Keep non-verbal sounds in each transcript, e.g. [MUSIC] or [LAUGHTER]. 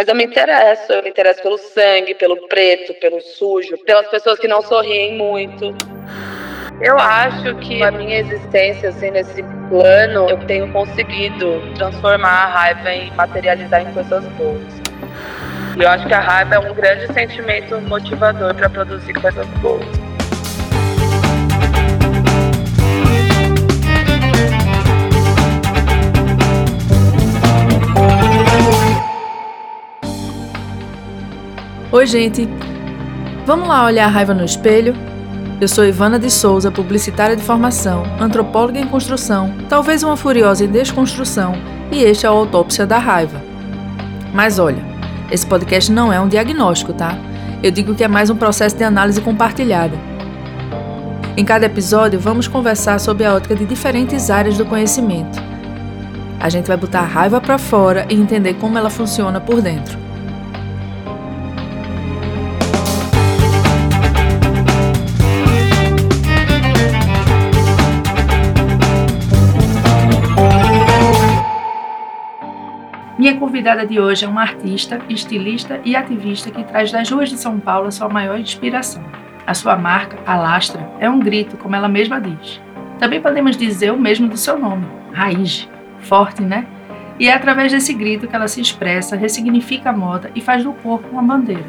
Mas eu me interesso, eu me interesso pelo sangue, pelo preto, pelo sujo, pelas pessoas que não sorriem muito. Eu acho que a minha existência, assim, nesse plano, eu tenho conseguido transformar a raiva em materializar em coisas boas. E eu acho que a raiva é um grande sentimento motivador para produzir coisas boas. Oi, gente. Vamos lá olhar a raiva no espelho? Eu sou Ivana de Souza, publicitária de formação, antropóloga em construção, talvez uma furiosa em desconstrução, e este é o Autópsia da Raiva. Mas olha, esse podcast não é um diagnóstico, tá? Eu digo que é mais um processo de análise compartilhada. Em cada episódio, vamos conversar sobre a ótica de diferentes áreas do conhecimento. A gente vai botar a raiva para fora e entender como ela funciona por dentro. Minha convidada de hoje é uma artista, estilista e ativista que traz das ruas de São Paulo a sua maior inspiração. A sua marca, Alastra, é um grito, como ela mesma diz. Também podemos dizer o mesmo do seu nome, raiz. Forte, né? E é através desse grito que ela se expressa, ressignifica a moda e faz do corpo uma bandeira.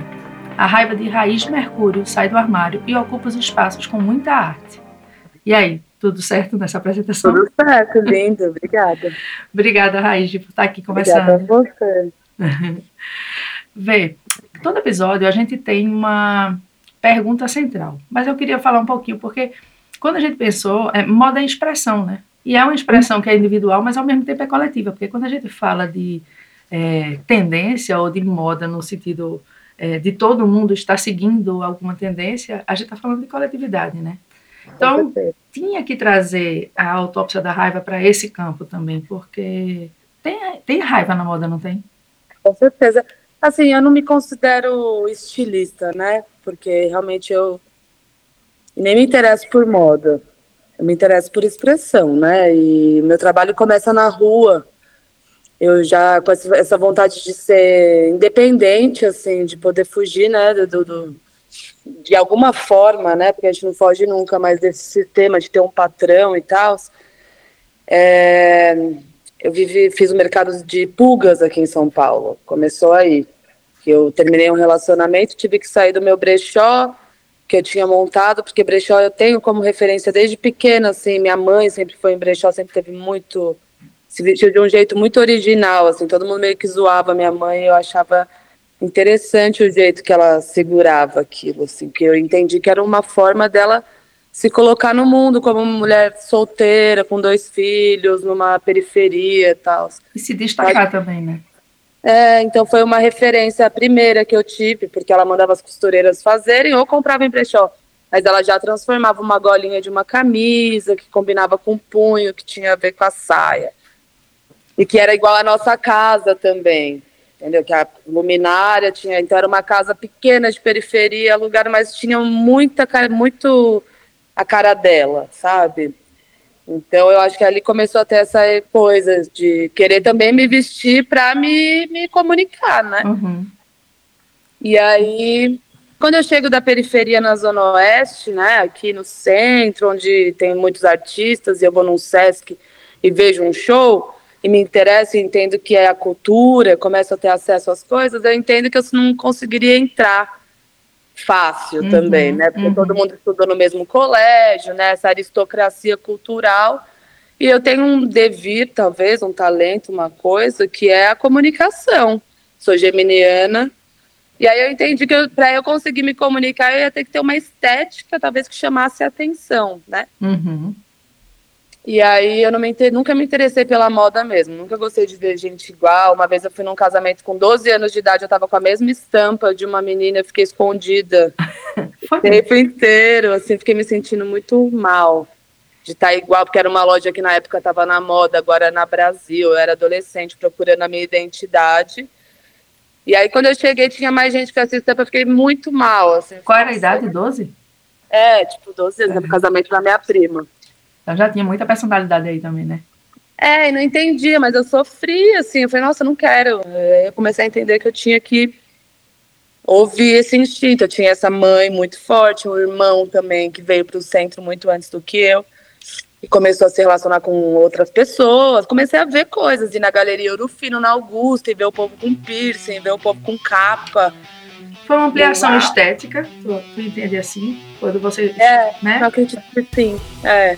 A raiva de Raiz Mercúrio sai do armário e ocupa os espaços com muita arte. E aí, tudo certo nessa apresentação? Tudo certo, lindo, obrigada. obrigada, Raiz, por estar aqui conversando. Obrigada a você. [LAUGHS] Vê, todo episódio a gente tem uma pergunta central, mas eu queria falar um pouquinho, porque quando a gente pensou, é, moda é expressão, né? E é uma expressão que é individual, mas ao mesmo tempo é coletiva, porque quando a gente fala de é, tendência ou de moda no sentido é, de todo mundo estar seguindo alguma tendência, a gente está falando de coletividade, né? Então, tinha que trazer a autópsia da raiva para esse campo também, porque tem, tem raiva na moda, não tem? Com certeza. Assim, eu não me considero estilista, né? Porque realmente eu nem me interesso por moda. Eu me interesso por expressão, né? E meu trabalho começa na rua. Eu já com essa vontade de ser independente, assim, de poder fugir, né, do, do de alguma forma, né? Porque a gente não foge nunca mais desse sistema de ter um patrão e tal. É, eu vivi, fiz o um mercado de pulgas aqui em São Paulo. Começou aí. Eu terminei um relacionamento, tive que sair do meu brechó que eu tinha montado, porque brechó eu tenho como referência desde pequena, assim. Minha mãe sempre foi em brechó, sempre teve muito se vestiu de um jeito muito original, assim. Todo mundo meio que zoava minha mãe. Eu achava interessante o jeito que ela segurava aquilo, assim, que eu entendi que era uma forma dela se colocar no mundo como uma mulher solteira, com dois filhos, numa periferia e tal. E se destacar Mas, também, né? É, então foi uma referência a primeira que eu tive, porque ela mandava as costureiras fazerem ou comprava em brechó. Mas ela já transformava uma golinha de uma camisa, que combinava com o punho, que tinha a ver com a saia. E que era igual à nossa casa também entendeu? Que a luminária tinha, então era uma casa pequena de periferia, lugar, mas tinha muita cara, muito a cara dela, sabe? Então eu acho que ali começou a ter essa coisa de querer também me vestir para me, me comunicar, né? Uhum. E aí, quando eu chego da periferia na Zona Oeste, né, aqui no centro, onde tem muitos artistas, e eu vou num Sesc e vejo um show, e me interesso e entendo que é a cultura, começo a ter acesso às coisas, eu entendo que eu não conseguiria entrar fácil uhum, também, né? Porque uhum. todo mundo estudou no mesmo colégio, né? Essa aristocracia cultural. E eu tenho um devir, talvez, um talento, uma coisa, que é a comunicação. Sou geminiana. E aí eu entendi que para eu conseguir me comunicar, eu ia ter que ter uma estética, talvez, que chamasse a atenção, né? Uhum. E aí eu me, nunca me interessei pela moda mesmo, nunca gostei de ver gente igual. Uma vez eu fui num casamento com 12 anos de idade, eu tava com a mesma estampa de uma menina, eu fiquei escondida [LAUGHS] o tempo inteiro, assim, fiquei me sentindo muito mal de estar tá igual, porque era uma loja que na época estava na moda, agora na Brasil. Eu era adolescente procurando a minha identidade. E aí quando eu cheguei tinha mais gente com essa estampa, eu fiquei muito mal. Assim, Qual era a idade? 12? É, tipo, 12 anos, é. no casamento da minha prima. Então já tinha muita personalidade aí também, né? É, e não entendia, mas eu sofria, assim. Eu falei, nossa, eu não quero. Eu comecei a entender que eu tinha que ouvir esse instinto. Eu tinha essa mãe muito forte, um irmão também que veio para o centro muito antes do que eu e começou a se relacionar com outras pessoas. Comecei a ver coisas, ir na Galeria Ouro Fino, na Augusta, e ver o povo com piercing, ver o povo com capa. Foi uma ampliação estética, tu, tu entende assim? Quando você. É, né? eu acredito que sim. É,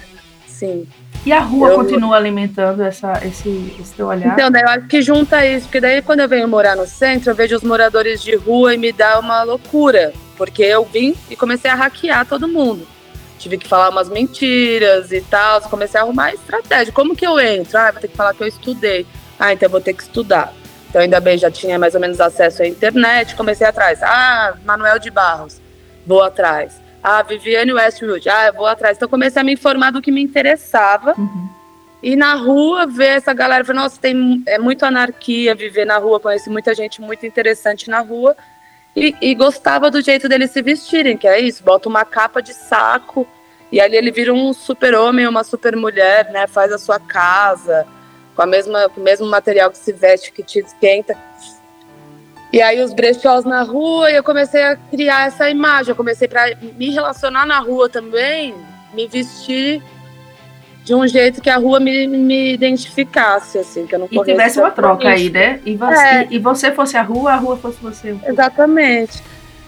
sim. E a rua eu... continua alimentando essa, esse, esse teu olhar? Então, daí eu acho que junta isso, porque daí quando eu venho morar no centro, eu vejo os moradores de rua e me dá uma loucura. Porque eu vim e comecei a hackear todo mundo tive que falar umas mentiras e tal. Comecei a arrumar estratégia. Como que eu entro? Ah, vou ter que falar que eu estudei. Ah, então eu vou ter que estudar. Então, ainda bem, já tinha mais ou menos acesso à internet. Comecei atrás. Ah, Manuel de Barros. Vou atrás. Ah, Viviane Westwood. Ah, eu vou atrás. Então, comecei a me informar do que me interessava. Uhum. E na rua, ver essa galera. Falei, nossa, tem, é muito anarquia viver na rua. Conheci muita gente muito interessante na rua. E, e, gostava do jeito deles se vestirem, que é isso, bota uma capa de saco e ali ele vira um super homem, uma super mulher, né? Faz a sua casa com a mesma, com o mesmo material que se veste, que te esquenta. E aí os brechós na rua, e eu comecei a criar essa imagem. Eu comecei para me relacionar na rua também, me vestir de um jeito que a rua me, me identificasse, assim, que eu não E tivesse uma troca aí, né? E você, é. e, você fosse a rua, a rua fosse você. Exatamente.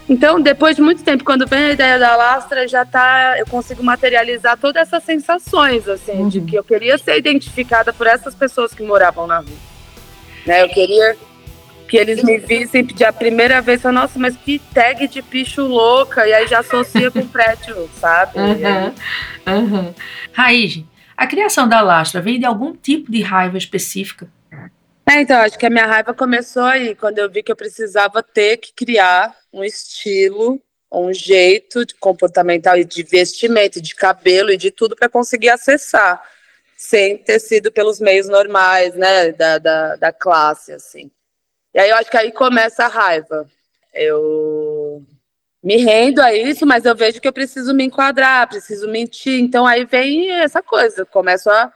Então, depois de muito tempo, quando vem a ideia da lastra, já tá, eu consigo materializar todas essas sensações, assim, uhum. de que eu queria ser identificada por essas pessoas que moravam na rua. Né? Eu queria que eles me vissem pedir a primeira vez, falar, nossa, mas que tag de bicho louca, e aí já associa com prédio, sabe? Uhum. Uhum. Raiz, a criação da lastra vem de algum tipo de raiva específica? É, então, acho que a minha raiva começou aí, quando eu vi que eu precisava ter que criar um estilo, um jeito de comportamental e de vestimento, de cabelo e de tudo para conseguir acessar, sem ter sido pelos meios normais, né, da, da, da classe, assim. E aí eu acho que aí começa a raiva. Eu me rendo a isso, mas eu vejo que eu preciso me enquadrar, preciso mentir. Então aí vem essa coisa, começo a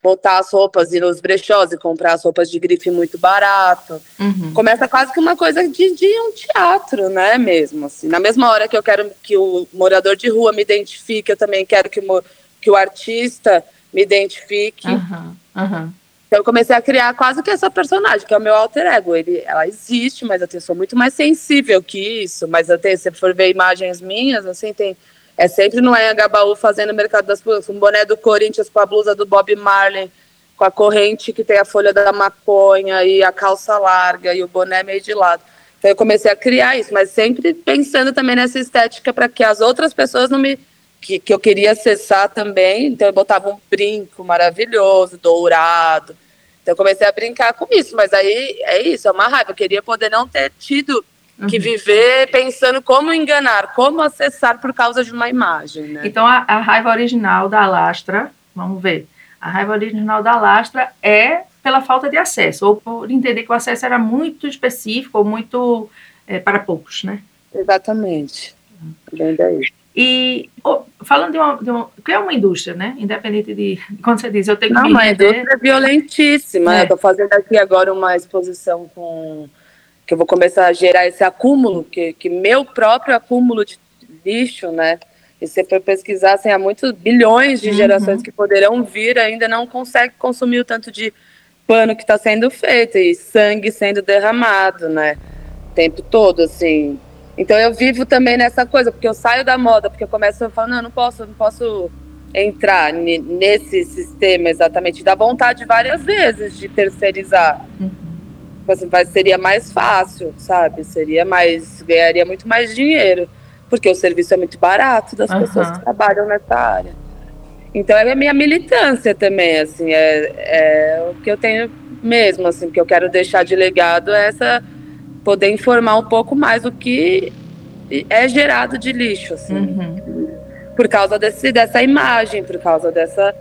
botar as roupas, ir nos brechós e comprar as roupas de grife muito barato. Uhum. Começa quase que uma coisa de, de um teatro, né, mesmo, assim. Na mesma hora que eu quero que o morador de rua me identifique, eu também quero que o, que o artista me identifique. Uhum. Uhum. Então eu comecei a criar quase que essa personagem, que é o meu alter ego. Ele, ela existe, mas eu sou muito mais sensível que isso. Mas eu tenho, se for ver imagens minhas, assim, tem é sempre no Anhangabaú fazendo mercado das flores, um boné do Corinthians com a blusa do Bob Marley, com a corrente que tem a folha da maconha e a calça larga e o boné meio de lado. Então eu comecei a criar isso, mas sempre pensando também nessa estética para que as outras pessoas não me que, que eu queria acessar também. Então eu botava um brinco maravilhoso, dourado. Então eu comecei a brincar com isso, mas aí é isso, é uma raiva. Eu queria poder não ter tido uhum. que viver pensando como enganar, como acessar por causa de uma imagem. Né? Então, a, a raiva original da Lastra, vamos ver, a raiva original da Lastra é pela falta de acesso, ou por entender que o acesso era muito específico ou muito é, para poucos, né? Exatamente. Bem daí. E oh, falando de uma, de uma, que é uma indústria, né? Independente de [LAUGHS] quando você diz, eu tenho que Não, uma indústria violentíssima. É. Eu estou fazendo aqui agora uma exposição com que eu vou começar a gerar esse acúmulo, que, que meu próprio acúmulo de lixo, né? E se for pesquisar, assim, há muitos bilhões de uhum. gerações que poderão vir, ainda não consegue consumir o tanto de pano que está sendo feito e sangue sendo derramado, né? O tempo todo, assim. Então eu vivo também nessa coisa, porque eu saio da moda, porque eu começo a falar, não, eu não posso, não posso entrar nesse sistema exatamente. Dá vontade várias vezes de terceirizar. Uhum assim, seria mais fácil, sabe? Seria mais. ganharia muito mais dinheiro. Porque o serviço é muito barato das uhum. pessoas que trabalham nessa área. Então é a minha militância também, assim, é, é o que eu tenho mesmo, assim, que eu quero deixar de legado é essa poder informar um pouco mais o que é gerado de lixo, assim. Uhum. Por causa desse, dessa imagem, por causa dessa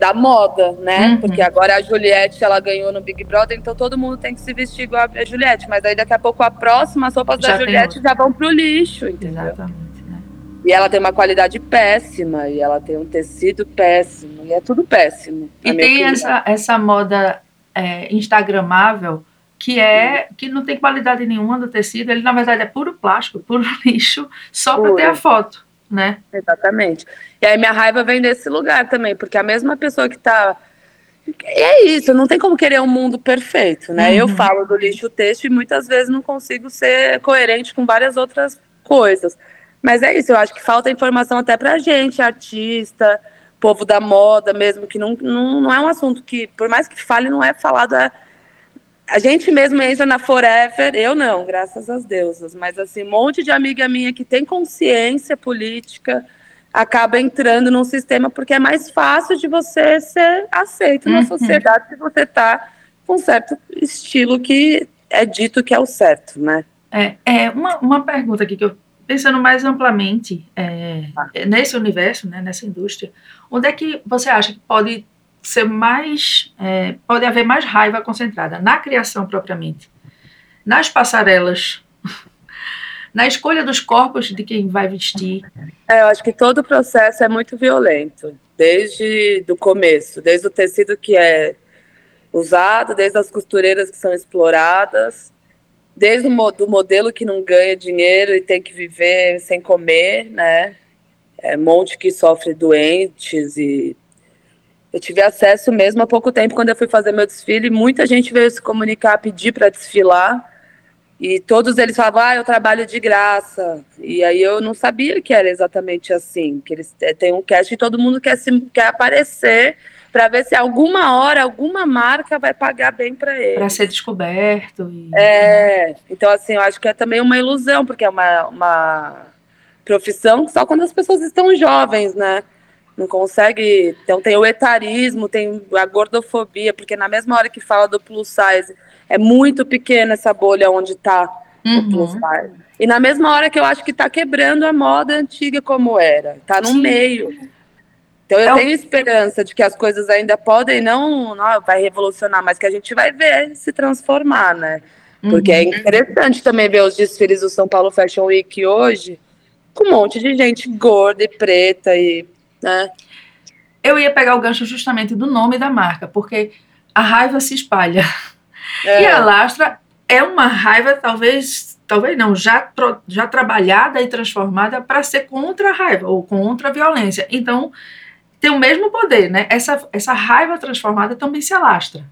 da moda, né? Uhum. Porque agora a Juliette ela ganhou no Big Brother, então todo mundo tem que se vestir igual a Juliette. Mas aí daqui a pouco a próxima, as roupas já da Juliette já vão pro lixo, entendeu? Exatamente. Né? E ela tem uma qualidade péssima, e ela tem um tecido péssimo, e é tudo péssimo. E tem essa, essa moda é, instagramável que é que não tem qualidade nenhuma do tecido, ele na verdade é puro plástico, puro [LAUGHS] lixo, só para ter a foto, né? Exatamente. E aí minha raiva vem desse lugar também, porque a mesma pessoa que está é isso, não tem como querer um mundo perfeito, né? Uhum. Eu falo do lixo texto e muitas vezes não consigo ser coerente com várias outras coisas. Mas é isso, eu acho que falta informação até pra gente, artista, povo da moda mesmo, que não, não, não é um assunto que, por mais que fale, não é falado. A, a gente mesmo entra na Forever, eu não, graças às deusas, mas assim, um monte de amiga minha que tem consciência política acaba entrando num sistema porque é mais fácil de você ser aceito uhum. na sociedade se você está com um certo estilo que é dito que é o certo, né? É, é uma, uma pergunta aqui que eu pensando mais amplamente é, ah. nesse universo, né, nessa indústria, onde é que você acha que pode ser mais, é, pode haver mais raiva concentrada na criação propriamente, nas passarelas, [LAUGHS] na escolha dos corpos de quem vai vestir? É, eu acho que todo o processo é muito violento, desde o começo, desde o tecido que é usado, desde as costureiras que são exploradas, desde o do modelo que não ganha dinheiro e tem que viver sem comer, né? É, monte que sofre doentes e eu tive acesso mesmo há pouco tempo quando eu fui fazer meu desfile, muita gente veio se comunicar, pedir para desfilar e todos eles falavam, ah, eu trabalho de graça. E aí eu não sabia que era exatamente assim, que eles têm um cast e todo mundo quer, se, quer aparecer para ver se alguma hora alguma marca vai pagar bem para ele. Para ser descoberto. E... É, então assim, eu acho que é também uma ilusão, porque é uma, uma profissão só quando as pessoas estão jovens, né? Não consegue. Então tem o etarismo, tem a gordofobia, porque na mesma hora que fala do plus size, é muito pequena essa bolha onde está uhum. o plus size. E na mesma hora que eu acho que está quebrando a moda antiga como era, está no Sim. meio. Então eu é tenho esperança de que as coisas ainda podem não, não vai revolucionar, mas que a gente vai ver se transformar, né? Porque é uhum. é interessante também ver os desfiles do São Paulo Fashion Week hoje, com um monte de gente gorda e preta e, né? Eu ia pegar o gancho justamente do nome da marca, porque a raiva se espalha. É. E a Lastra é uma raiva talvez, talvez não, já, já trabalhada e transformada para ser contra a raiva ou contra a violência. Então, tem o mesmo poder, né? Essa, essa raiva transformada também se alastra.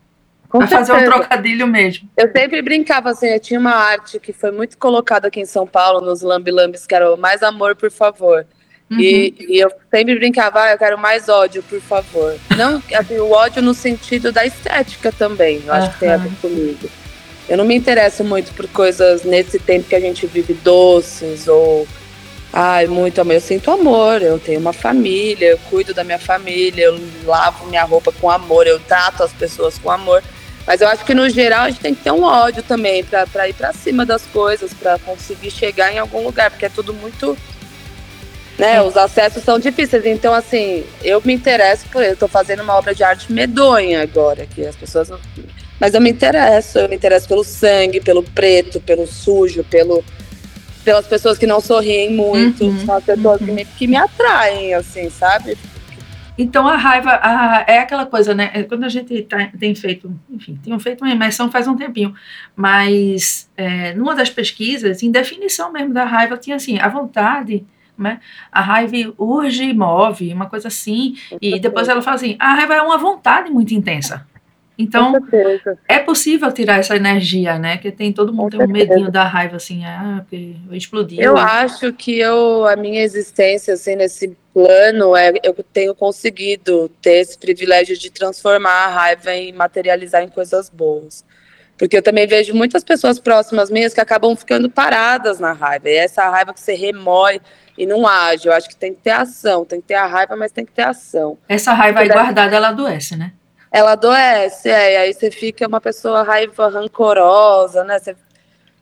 Com vai fazer um trocadilho mesmo. Eu sempre brincava assim, eu tinha uma arte que foi muito colocada aqui em São Paulo, nos Lambi Lambis, que era o Mais Amor, por favor. Uhum. E, e, eu sempre brincava, ah, eu quero mais ódio, por favor. Não, assim, o ódio no sentido da estética também, eu acho uhum. que tem a ver comigo. Eu não me interesso muito por coisas nesse tempo que a gente vive doces ou Ai, muito amor. Eu sinto amor, eu tenho uma família, eu cuido da minha família, eu lavo minha roupa com amor, eu trato as pessoas com amor. Mas eu acho que no geral a gente tem que ter um ódio também para ir para cima das coisas, para conseguir chegar em algum lugar, porque é tudo muito. Né, os acessos são difíceis. Então, assim, eu me interesso por. Eu tô fazendo uma obra de arte medonha agora, que as pessoas. Mas eu me interesso, eu me interesso pelo sangue, pelo preto, pelo sujo, pelo pelas pessoas que não sorriem muito, uhum, são as pessoas uhum. que, me, que me atraem, assim, sabe? Então a raiva a, é aquela coisa, né? É, quando a gente tá, tem feito, enfim, tem feito uma imersão faz um tempinho, mas é, numa das pesquisas, em definição mesmo da raiva, tinha assim, a vontade, né? A raiva urge e move, uma coisa assim, e depois ela fala assim, a raiva é uma vontade muito intensa. Então, é possível tirar essa energia, né? Que tem todo mundo tem um medinho da raiva, assim, ah, porque explodiu. Eu acho que eu, a minha existência, assim, nesse plano, é, eu tenho conseguido ter esse privilégio de transformar a raiva em materializar em coisas boas. Porque eu também vejo muitas pessoas próximas minhas que acabam ficando paradas na raiva. E essa raiva que você remói e não age. Eu acho que tem que ter ação, tem que ter a raiva, mas tem que ter ação. Essa raiva aí guardada, ela adoece, né? ela adoece, é, e aí você fica uma pessoa raiva rancorosa, né? Você,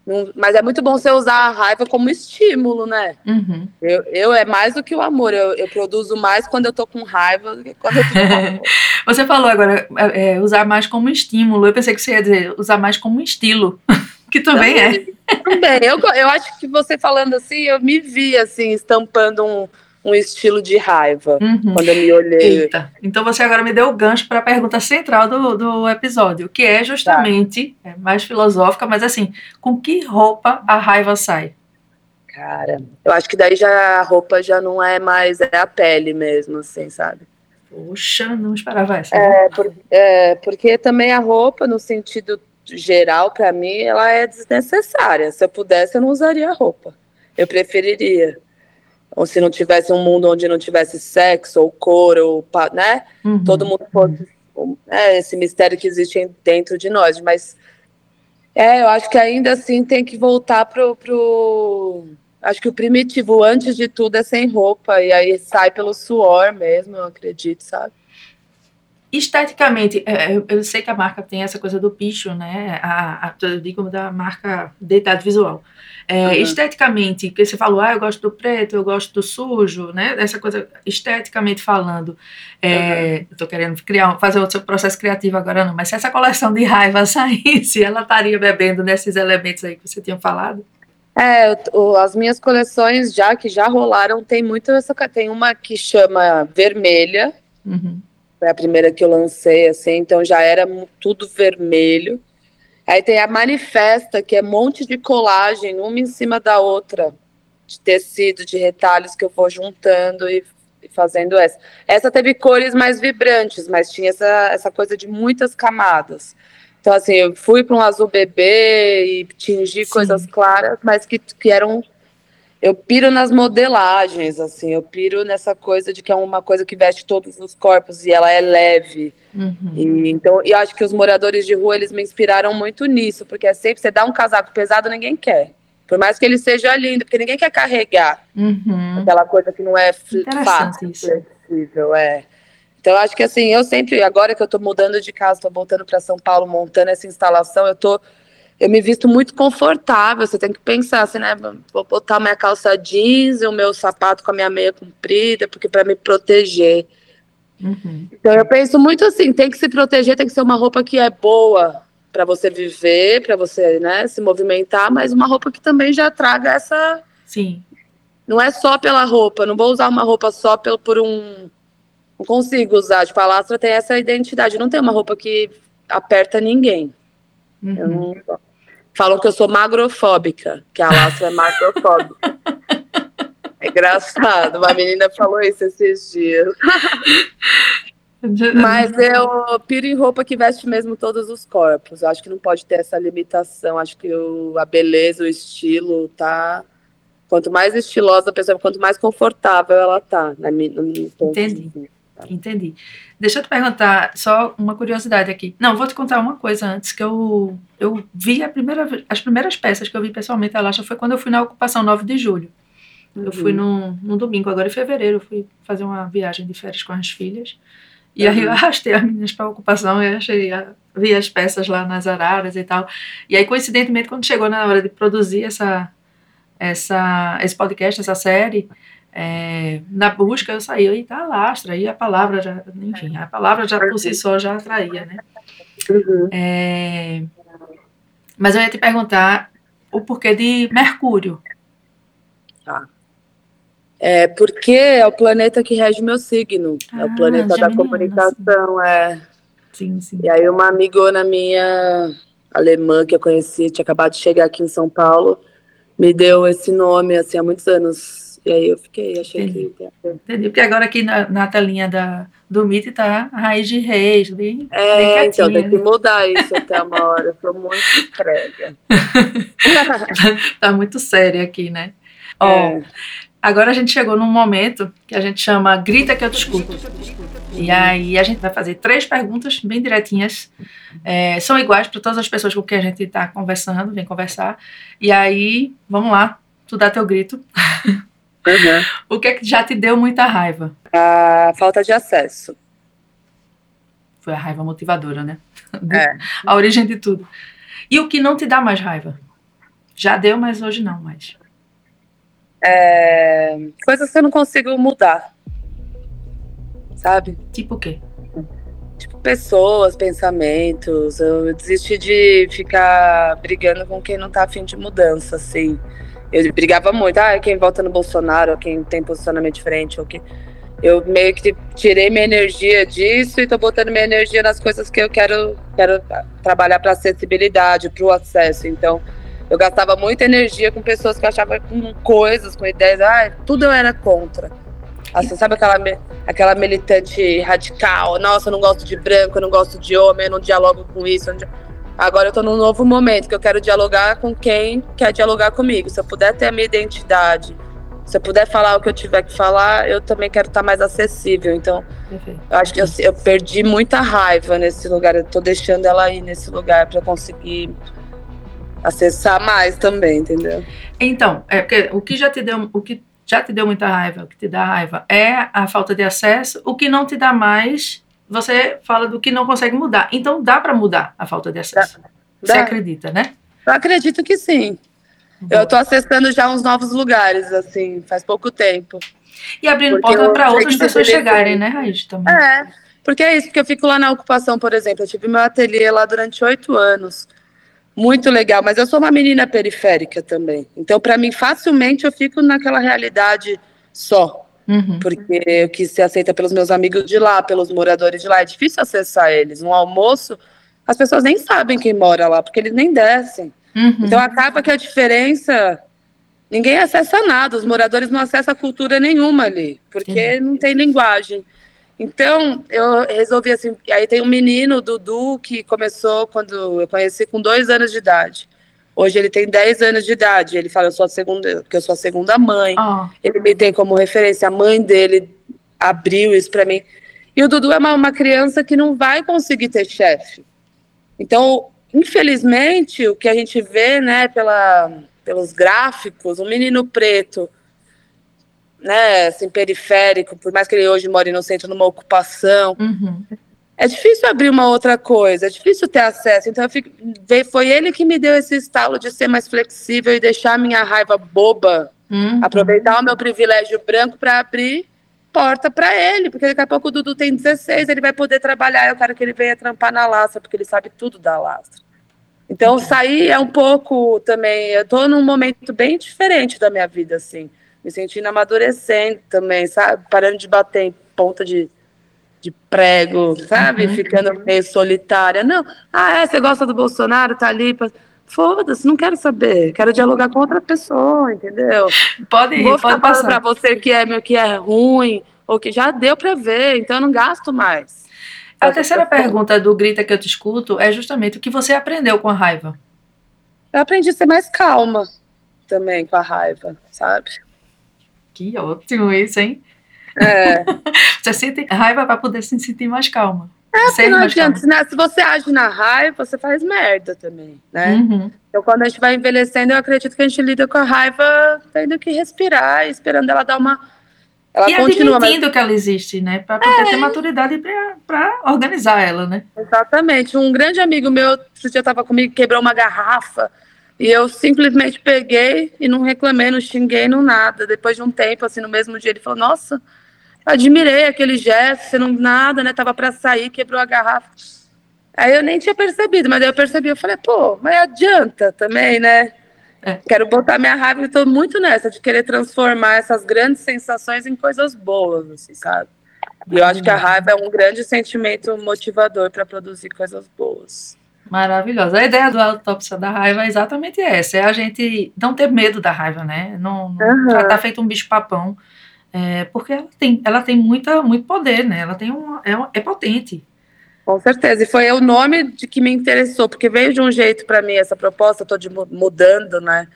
não, mas é muito bom você usar a raiva como estímulo, né? Uhum. Eu, eu é mais do que o amor, eu, eu produzo mais quando eu tô com raiva do que quando eu tô com amor. [LAUGHS] você falou agora, é, é, usar mais como estímulo, eu pensei que você ia dizer usar mais como estilo, [LAUGHS] que também, também é. Também. Eu, eu acho que você falando assim, eu me vi assim, estampando um, um estilo de raiva uhum. quando eu me olhei. Eita. Então você agora me deu o gancho para a pergunta central do, do episódio, que é justamente tá. é mais filosófica, mas assim, com que roupa a raiva sai? Cara, eu acho que daí já a roupa já não é mais, é a pele mesmo, assim, sabe? Poxa, não esperava essa. É, por, é porque também a roupa, no sentido geral, para mim, ela é desnecessária. Se eu pudesse, eu não usaria roupa. Eu preferiria. Ou se não tivesse um mundo onde não tivesse sexo, ou cor, ou, né? Uhum. Todo mundo fosse. É, esse mistério que existe dentro de nós. Mas, é, eu acho que ainda assim tem que voltar pro. pro acho que o primitivo, antes de tudo, é sem roupa. E aí sai pelo suor mesmo, eu acredito, sabe? Esteticamente, é, eu sei que a marca tem essa coisa do picho, né? A, a, eu digo da marca deitado visual. É, uhum. Esteticamente, que você falou, ah, eu gosto do preto, eu gosto do sujo, né? Essa coisa, esteticamente falando, é, uhum. eu tô querendo criar, fazer outro processo criativo agora não, mas se essa coleção de raiva [LAUGHS] saísse, ela estaria bebendo nesses elementos aí que você tinha falado? É, o, as minhas coleções já que já rolaram tem muito essa, tem uma que chama vermelha. Uhum foi a primeira que eu lancei, assim, então já era tudo vermelho. Aí tem a Manifesta, que é um monte de colagem, uma em cima da outra, de tecido, de retalhos que eu vou juntando e, fazendo essa. Essa teve cores mais vibrantes, mas tinha essa, essa coisa de muitas camadas. Então, assim, eu fui para um azul bebê e tingi Sim. coisas claras, mas que, que eram eu piro nas modelagens, assim, eu piro nessa coisa de que é uma coisa que veste todos os corpos e ela é leve. Uhum. E, então, e acho que os moradores de rua, eles me inspiraram muito nisso, porque é sempre, você dá um casaco pesado, ninguém quer. Por mais que ele seja lindo, porque ninguém quer carregar. Uhum. Aquela coisa que não é fácil, flexível, é. Então, eu acho que assim, eu sempre, agora que eu tô mudando de casa, tô voltando para São Paulo, montando essa instalação, eu tô eu me visto muito confortável. Você tem que pensar assim, né? Vou botar minha calça jeans e o meu sapato com a minha meia comprida, porque para me proteger. Uhum. Então eu penso muito assim, tem que se proteger, tem que ser uma roupa que é boa para você viver, para você, né, se movimentar, mas uma roupa que também já traga essa. Sim. Não é só pela roupa. Não vou usar uma roupa só pelo por um. Não consigo usar. Tipo, a Lastra tem essa identidade. Não tem uma roupa que aperta ninguém. Uhum. Eu não Falam que eu sou magrofóbica, que a Lastra é magrofóbica. é engraçado, uma menina falou isso esses dias. [LAUGHS] Mas eu piro em roupa que veste mesmo todos os corpos. Eu acho que não pode ter essa limitação. Acho que o, a beleza, o estilo, tá. Quanto mais estilosa a pessoa, quanto mais confortável ela tá. Na, no, no Entendi. Entendi. Deixa eu te perguntar, só uma curiosidade aqui. Não, vou te contar uma coisa antes, que eu, eu vi a primeira, as primeiras peças que eu vi pessoalmente a Lacha foi quando eu fui na ocupação 9 de julho. Uhum. Eu fui num, num domingo, agora em fevereiro, eu fui fazer uma viagem de férias com as filhas. E uhum. aí eu arrastei as meninas para a ocupação e achei, vi as peças lá nas araras e tal. E aí, coincidentemente, quando chegou na hora de produzir essa, essa, esse podcast, essa série, é, na busca eu saí, e tá lastra, e a palavra já, enfim, a palavra já por si só já atraía, né? Uhum. É, mas eu ia te perguntar o porquê de Mercúrio. Tá. É porque é o planeta que rege meu signo, ah, é o ah, planeta da comunicação, sim. é. Sim, sim. E aí uma amigona minha alemã que eu conheci, tinha acabado de chegar aqui em São Paulo, me deu esse nome assim há muitos anos e aí eu fiquei, achei Entendi. que. Entendi, porque agora aqui na, na telinha da, do MIT tá a raiz de reis, bem. É, bem então tem que mudar isso até uma hora. Eu tô muito entrega. [LAUGHS] tá muito séria aqui, né? Ó, é. agora a gente chegou num momento que a gente chama Grita que eu te escuto. E aí a gente vai fazer três perguntas bem direitinhas. É, são iguais para todas as pessoas com quem a gente está conversando, vem conversar. E aí, vamos lá, tu dá teu grito. [LAUGHS] Uhum. O que é que já te deu muita raiva? A falta de acesso. Foi a raiva motivadora, né? É. [LAUGHS] A origem de tudo. E o que não te dá mais raiva? Já deu, mas hoje não mais. É... Coisas que eu não consigo mudar. Sabe? Tipo o quê? Tipo, pessoas, pensamentos. Eu desisti de ficar brigando com quem não tá afim de mudança, assim. Eu brigava muito, ah, quem vota no Bolsonaro, quem tem posicionamento diferente, ou quem eu meio que tirei minha energia disso e estou botando minha energia nas coisas que eu quero, quero trabalhar para acessibilidade, para o acesso. Então, eu gastava muita energia com pessoas que achavam com coisas, com ideias, ah, tudo eu era contra. Assim, sabe aquela, aquela militante radical? Nossa, eu não gosto de branco, eu não gosto de homem, eu não dialogo com isso. Agora eu estou num novo momento que eu quero dialogar com quem quer dialogar comigo. Se eu puder ter a minha identidade, se eu puder falar o que eu tiver que falar, eu também quero estar mais acessível. Então, Perfeito. eu acho que eu, eu, perdi muita raiva nesse lugar. Eu tô deixando ela aí nesse lugar para conseguir acessar mais também, entendeu? Então, é porque o que já te deu, o que já te deu muita raiva, o que te dá raiva é a falta de acesso. O que não te dá mais, você fala do que não consegue mudar. Então, dá para mudar a falta de acesso. Dá. Você dá. acredita, né? Eu acredito que sim. Eu estou acessando já uns novos lugares, assim, faz pouco tempo. E abrindo porta para outras pessoas chegarem, né, Raiz? Também. É, porque é isso, porque eu fico lá na ocupação, por exemplo. Eu tive meu ateliê lá durante oito anos. Muito legal, mas eu sou uma menina periférica também. Então, para mim, facilmente eu fico naquela realidade só. Uhum. Porque o que se aceita pelos meus amigos de lá, pelos moradores de lá, é difícil acessar eles. No almoço, as pessoas nem sabem quem mora lá, porque eles nem descem. Uhum. Então acaba que a diferença. Ninguém acessa nada, os moradores não acessam cultura nenhuma ali, porque Sim. não tem linguagem. Então, eu resolvi assim. Aí tem um menino, Dudu, que começou quando eu conheci com dois anos de idade. Hoje ele tem 10 anos de idade. Ele fala, eu sou a segunda, que eu sou a segunda mãe. Oh. Ele me tem como referência. A mãe dele abriu isso para mim. E o Dudu é uma, uma criança que não vai conseguir ter chefe. Então, infelizmente, o que a gente vê, né, pela, pelos gráficos, um menino preto, né, assim, periférico, por mais que ele hoje more no centro, numa ocupação, uhum. É difícil abrir uma outra coisa, é difícil ter acesso. Então, fico, foi ele que me deu esse estalo de ser mais flexível e deixar a minha raiva boba, uhum. aproveitar o meu privilégio branco para abrir porta para ele, porque daqui a pouco o Dudu tem 16, ele vai poder trabalhar, eu quero que ele venha trampar na lastra, porque ele sabe tudo da lastra. Então, sair é um pouco também. Eu estou num momento bem diferente da minha vida, assim. Me sentindo amadurecendo também, sabe? Parando de bater em ponta de, de prego, sabe? Uhum. Ficando meio solitária. Não. Ah, é? Você gosta do Bolsonaro? Tá ali. Pra... Foda-se, não quero saber. Quero dialogar com outra pessoa, entendeu? Pode ir, Vou pode passar. para você que é meu que é ruim ou que já deu para ver, então eu não gasto mais. A terceira pergunta do Grita que eu te escuto é justamente o que você aprendeu com a raiva. Eu aprendi a ser mais calma também com a raiva, sabe? Que ótimo isso, hein? É. [LAUGHS] você sente raiva para poder se sentir mais calma. É, porque não adianta. Né? Se você age na raiva, você faz merda também, né? Uhum. Então, quando a gente vai envelhecendo, eu acredito que a gente lida com a raiva tendo que respirar, esperando ela dar uma ela e continua, admitindo mas... que ela existe, né? Para poder é. ter maturidade para organizar ela, né? Exatamente. Um grande amigo meu, esse dia estava comigo, quebrou uma garrafa. E eu simplesmente peguei e não reclamei, não xinguei, não nada. Depois de um tempo, assim, no mesmo dia, ele falou: Nossa, admirei aquele gesto, você não nada, né? Tava para sair, quebrou a garrafa. Aí eu nem tinha percebido, mas aí eu percebi, eu falei, pô, mas adianta também, né? É. Quero botar minha raiva estou muito nessa, de querer transformar essas grandes sensações em coisas boas, assim, sabe? E eu acho que a raiva é um grande sentimento motivador para produzir coisas boas. Maravilhosa. A ideia do autópsia da raiva é exatamente essa: é a gente não ter medo da raiva, né? Não, não uhum. tratar feito um bicho-papão. É, porque ela tem, ela tem muita, muito poder, né? Ela tem um, é, é potente. Com certeza, e foi o nome de que me interessou, porque veio de um jeito para mim essa proposta, estou mudando, né,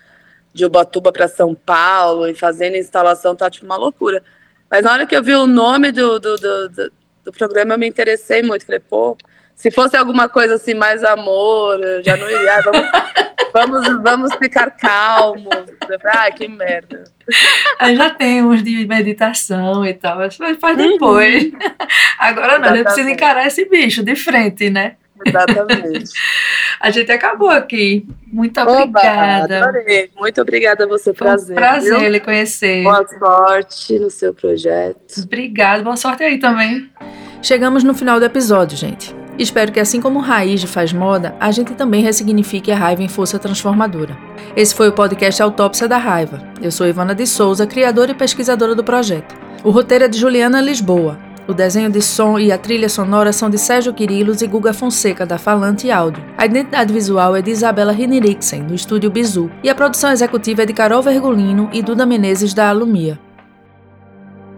de Ubatuba para São Paulo e fazendo instalação, tá tipo uma loucura. Mas na hora que eu vi o nome do, do, do, do, do programa, eu me interessei muito, falei, pô, se fosse alguma coisa assim, mais amor, eu já não iria, vamos, [LAUGHS] vamos, vamos ficar calmos. Ah, que merda. Eu já tem uns de meditação e tal, mas faz depois. Uhum. Agora não, a gente precisa encarar esse bicho de frente, né? Exatamente. [LAUGHS] A gente acabou aqui. Muito obrigada. Oba, adorei. Muito obrigada a você, prazer. Um prazer viu? lhe conhecer. Boa sorte no seu projeto. Obrigada, boa sorte aí também. Chegamos no final do episódio, gente. Espero que, assim como Raiz Faz Moda, a gente também ressignifique a raiva em força transformadora. Esse foi o podcast Autópsia da Raiva. Eu sou Ivana de Souza, criadora e pesquisadora do projeto. O roteiro é de Juliana Lisboa. O desenho de som e a trilha sonora são de Sérgio Quirilos e Guga Fonseca, da Falante Áudio. A identidade visual é de Isabela Rinirixen, do estúdio Bizu. E a produção executiva é de Carol Vergolino e Duda Menezes, da Alumia.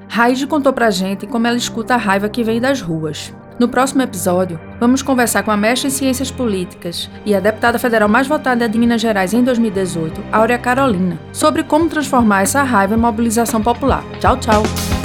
Raide contou pra gente como ela escuta a raiva que vem das ruas. No próximo episódio, vamos conversar com a mestre em Ciências Políticas e a deputada federal mais votada de Minas Gerais em 2018, Áurea Carolina, sobre como transformar essa raiva em mobilização popular. Tchau, tchau!